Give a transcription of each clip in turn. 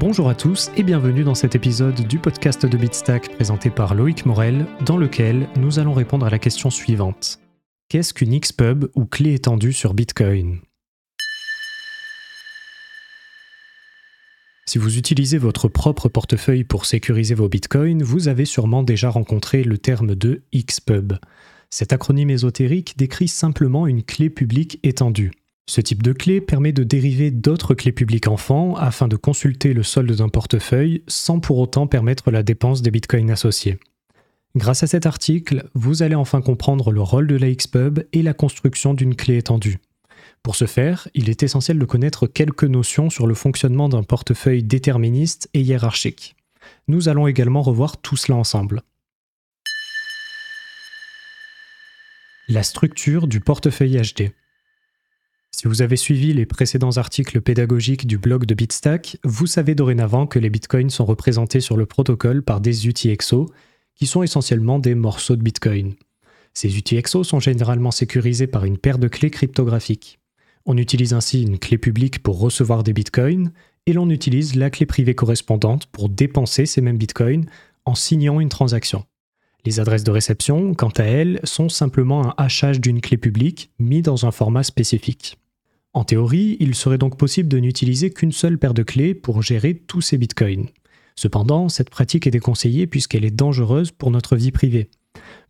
Bonjour à tous et bienvenue dans cet épisode du podcast de Bitstack présenté par Loïc Morel, dans lequel nous allons répondre à la question suivante. Qu'est-ce qu'une Xpub ou clé étendue sur Bitcoin? Si vous utilisez votre propre portefeuille pour sécuriser vos bitcoins, vous avez sûrement déjà rencontré le terme de Xpub. Cet acronyme ésotérique décrit simplement une clé publique étendue. Ce type de clé permet de dériver d'autres clés publiques enfants afin de consulter le solde d'un portefeuille sans pour autant permettre la dépense des bitcoins associés. Grâce à cet article, vous allez enfin comprendre le rôle de la Xpub et la construction d'une clé étendue. Pour ce faire, il est essentiel de connaître quelques notions sur le fonctionnement d'un portefeuille déterministe et hiérarchique. Nous allons également revoir tout cela ensemble. La structure du portefeuille HD. Si vous avez suivi les précédents articles pédagogiques du blog de Bitstack, vous savez dorénavant que les bitcoins sont représentés sur le protocole par des UTXO, qui sont essentiellement des morceaux de bitcoin. Ces UTXO sont généralement sécurisés par une paire de clés cryptographiques. On utilise ainsi une clé publique pour recevoir des bitcoins, et l'on utilise la clé privée correspondante pour dépenser ces mêmes bitcoins en signant une transaction. Les adresses de réception, quant à elles, sont simplement un hachage d'une clé publique mis dans un format spécifique. En théorie, il serait donc possible de n'utiliser qu'une seule paire de clés pour gérer tous ces bitcoins. Cependant, cette pratique est déconseillée puisqu'elle est dangereuse pour notre vie privée.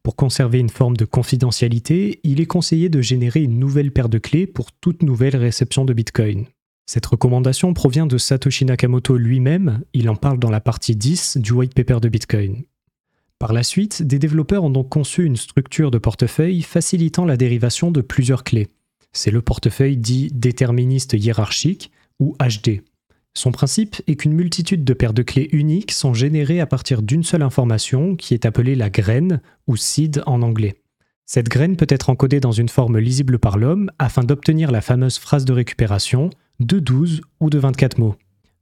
Pour conserver une forme de confidentialité, il est conseillé de générer une nouvelle paire de clés pour toute nouvelle réception de Bitcoin. Cette recommandation provient de Satoshi Nakamoto lui-même, il en parle dans la partie 10 du white paper de Bitcoin. Par la suite, des développeurs ont donc conçu une structure de portefeuille facilitant la dérivation de plusieurs clés. C'est le portefeuille dit déterministe hiérarchique ou HD. Son principe est qu'une multitude de paires de clés uniques sont générées à partir d'une seule information qui est appelée la graine ou seed en anglais. Cette graine peut être encodée dans une forme lisible par l'homme afin d'obtenir la fameuse phrase de récupération de 12 ou de 24 mots.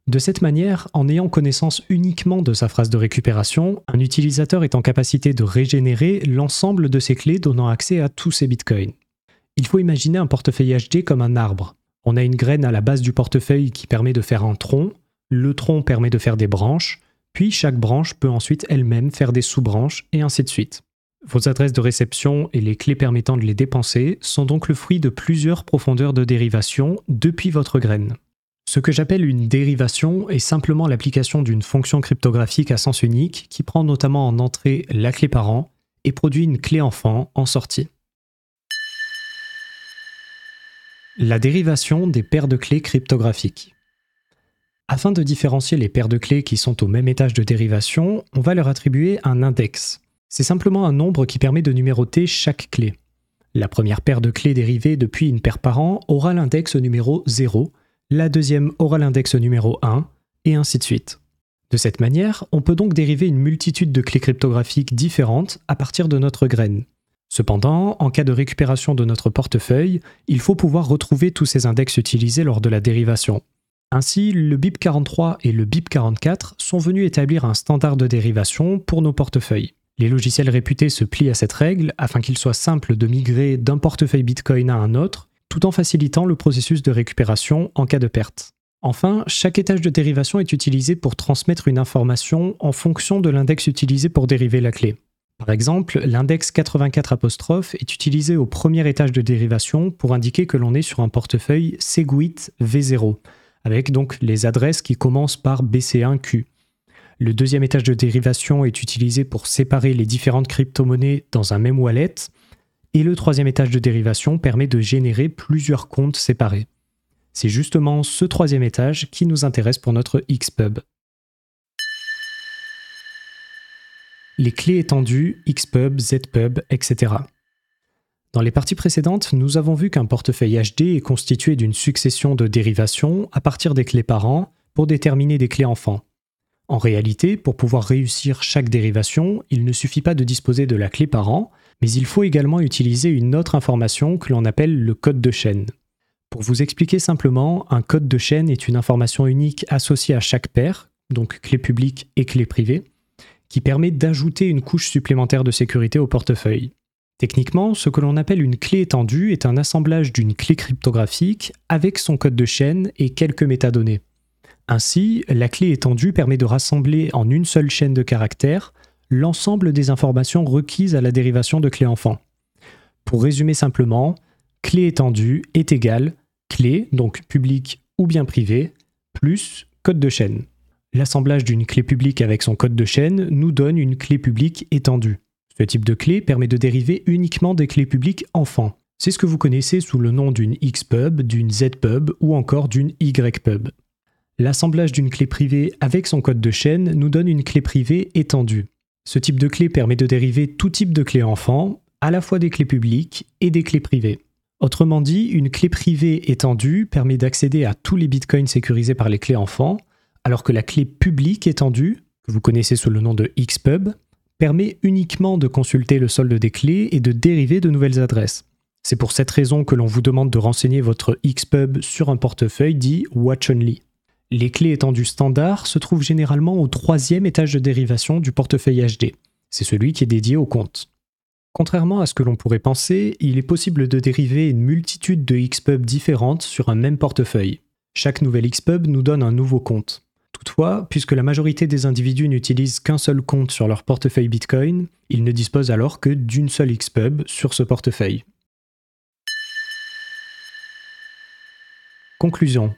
De cette manière, en ayant connaissance uniquement de sa phrase de récupération, un utilisateur est en capacité de régénérer l'ensemble de ses clés donnant accès à tous ses bitcoins. Il faut imaginer un portefeuille HD comme un arbre. On a une graine à la base du portefeuille qui permet de faire un tronc, le tronc permet de faire des branches, puis chaque branche peut ensuite elle-même faire des sous-branches, et ainsi de suite. Vos adresses de réception et les clés permettant de les dépenser sont donc le fruit de plusieurs profondeurs de dérivation depuis votre graine. Ce que j'appelle une dérivation est simplement l'application d'une fonction cryptographique à sens unique qui prend notamment en entrée la clé parent et produit une clé enfant en sortie. La dérivation des paires de clés cryptographiques. Afin de différencier les paires de clés qui sont au même étage de dérivation, on va leur attribuer un index. C'est simplement un nombre qui permet de numéroter chaque clé. La première paire de clés dérivée depuis une paire parent aura l'index numéro 0, la deuxième aura l'index numéro 1, et ainsi de suite. De cette manière, on peut donc dériver une multitude de clés cryptographiques différentes à partir de notre graine. Cependant, en cas de récupération de notre portefeuille, il faut pouvoir retrouver tous ces index utilisés lors de la dérivation. Ainsi, le BIP43 et le BIP44 sont venus établir un standard de dérivation pour nos portefeuilles. Les logiciels réputés se plient à cette règle afin qu'il soit simple de migrer d'un portefeuille Bitcoin à un autre, tout en facilitant le processus de récupération en cas de perte. Enfin, chaque étage de dérivation est utilisé pour transmettre une information en fonction de l'index utilisé pour dériver la clé. Par exemple, l'index 84 est utilisé au premier étage de dérivation pour indiquer que l'on est sur un portefeuille Segwit V0, avec donc les adresses qui commencent par BC1Q. Le deuxième étage de dérivation est utilisé pour séparer les différentes crypto-monnaies dans un même wallet, et le troisième étage de dérivation permet de générer plusieurs comptes séparés. C'est justement ce troisième étage qui nous intéresse pour notre Xpub. les clés étendues, Xpub, Zpub, etc. Dans les parties précédentes, nous avons vu qu'un portefeuille HD est constitué d'une succession de dérivations à partir des clés parents pour déterminer des clés enfants. En réalité, pour pouvoir réussir chaque dérivation, il ne suffit pas de disposer de la clé parent, mais il faut également utiliser une autre information que l'on appelle le code de chaîne. Pour vous expliquer simplement, un code de chaîne est une information unique associée à chaque paire, donc clé publique et clé privée, qui permet d'ajouter une couche supplémentaire de sécurité au portefeuille. Techniquement, ce que l'on appelle une clé étendue est un assemblage d'une clé cryptographique avec son code de chaîne et quelques métadonnées. Ainsi, la clé étendue permet de rassembler en une seule chaîne de caractères l'ensemble des informations requises à la dérivation de clé enfant. Pour résumer simplement, clé étendue est égal clé, donc publique ou bien privée, plus code de chaîne. L'assemblage d'une clé publique avec son code de chaîne nous donne une clé publique étendue. Ce type de clé permet de dériver uniquement des clés publiques enfants. C'est ce que vous connaissez sous le nom d'une Xpub, d'une Zpub ou encore d'une Ypub. L'assemblage d'une clé privée avec son code de chaîne nous donne une clé privée étendue. Ce type de clé permet de dériver tout type de clé enfant, à la fois des clés publiques et des clés privées. Autrement dit, une clé privée étendue permet d'accéder à tous les bitcoins sécurisés par les clés enfants, alors que la clé publique étendue, que vous connaissez sous le nom de Xpub, permet uniquement de consulter le solde des clés et de dériver de nouvelles adresses. C'est pour cette raison que l'on vous demande de renseigner votre Xpub sur un portefeuille dit Watch Only. Les clés étendues standard se trouvent généralement au troisième étage de dérivation du portefeuille HD. C'est celui qui est dédié au compte. Contrairement à ce que l'on pourrait penser, il est possible de dériver une multitude de Xpub différentes sur un même portefeuille. Chaque nouvelle Xpub nous donne un nouveau compte. Toutefois, puisque la majorité des individus n'utilisent qu'un seul compte sur leur portefeuille Bitcoin, ils ne disposent alors que d'une seule Xpub sur ce portefeuille. Conclusion.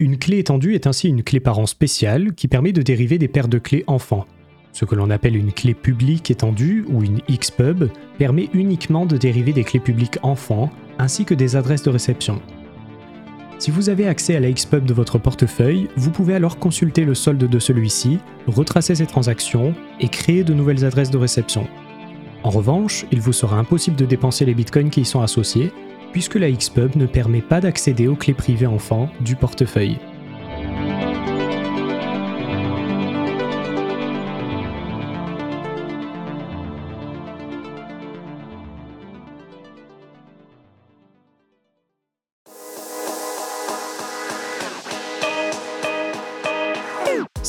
Une clé étendue est ainsi une clé parent spéciale qui permet de dériver des paires de clés enfants. Ce que l'on appelle une clé publique étendue ou une Xpub permet uniquement de dériver des clés publiques enfants ainsi que des adresses de réception. Si vous avez accès à la Xpub de votre portefeuille, vous pouvez alors consulter le solde de celui-ci, retracer ses transactions et créer de nouvelles adresses de réception. En revanche, il vous sera impossible de dépenser les bitcoins qui y sont associés, puisque la Xpub ne permet pas d'accéder aux clés privées enfants du portefeuille.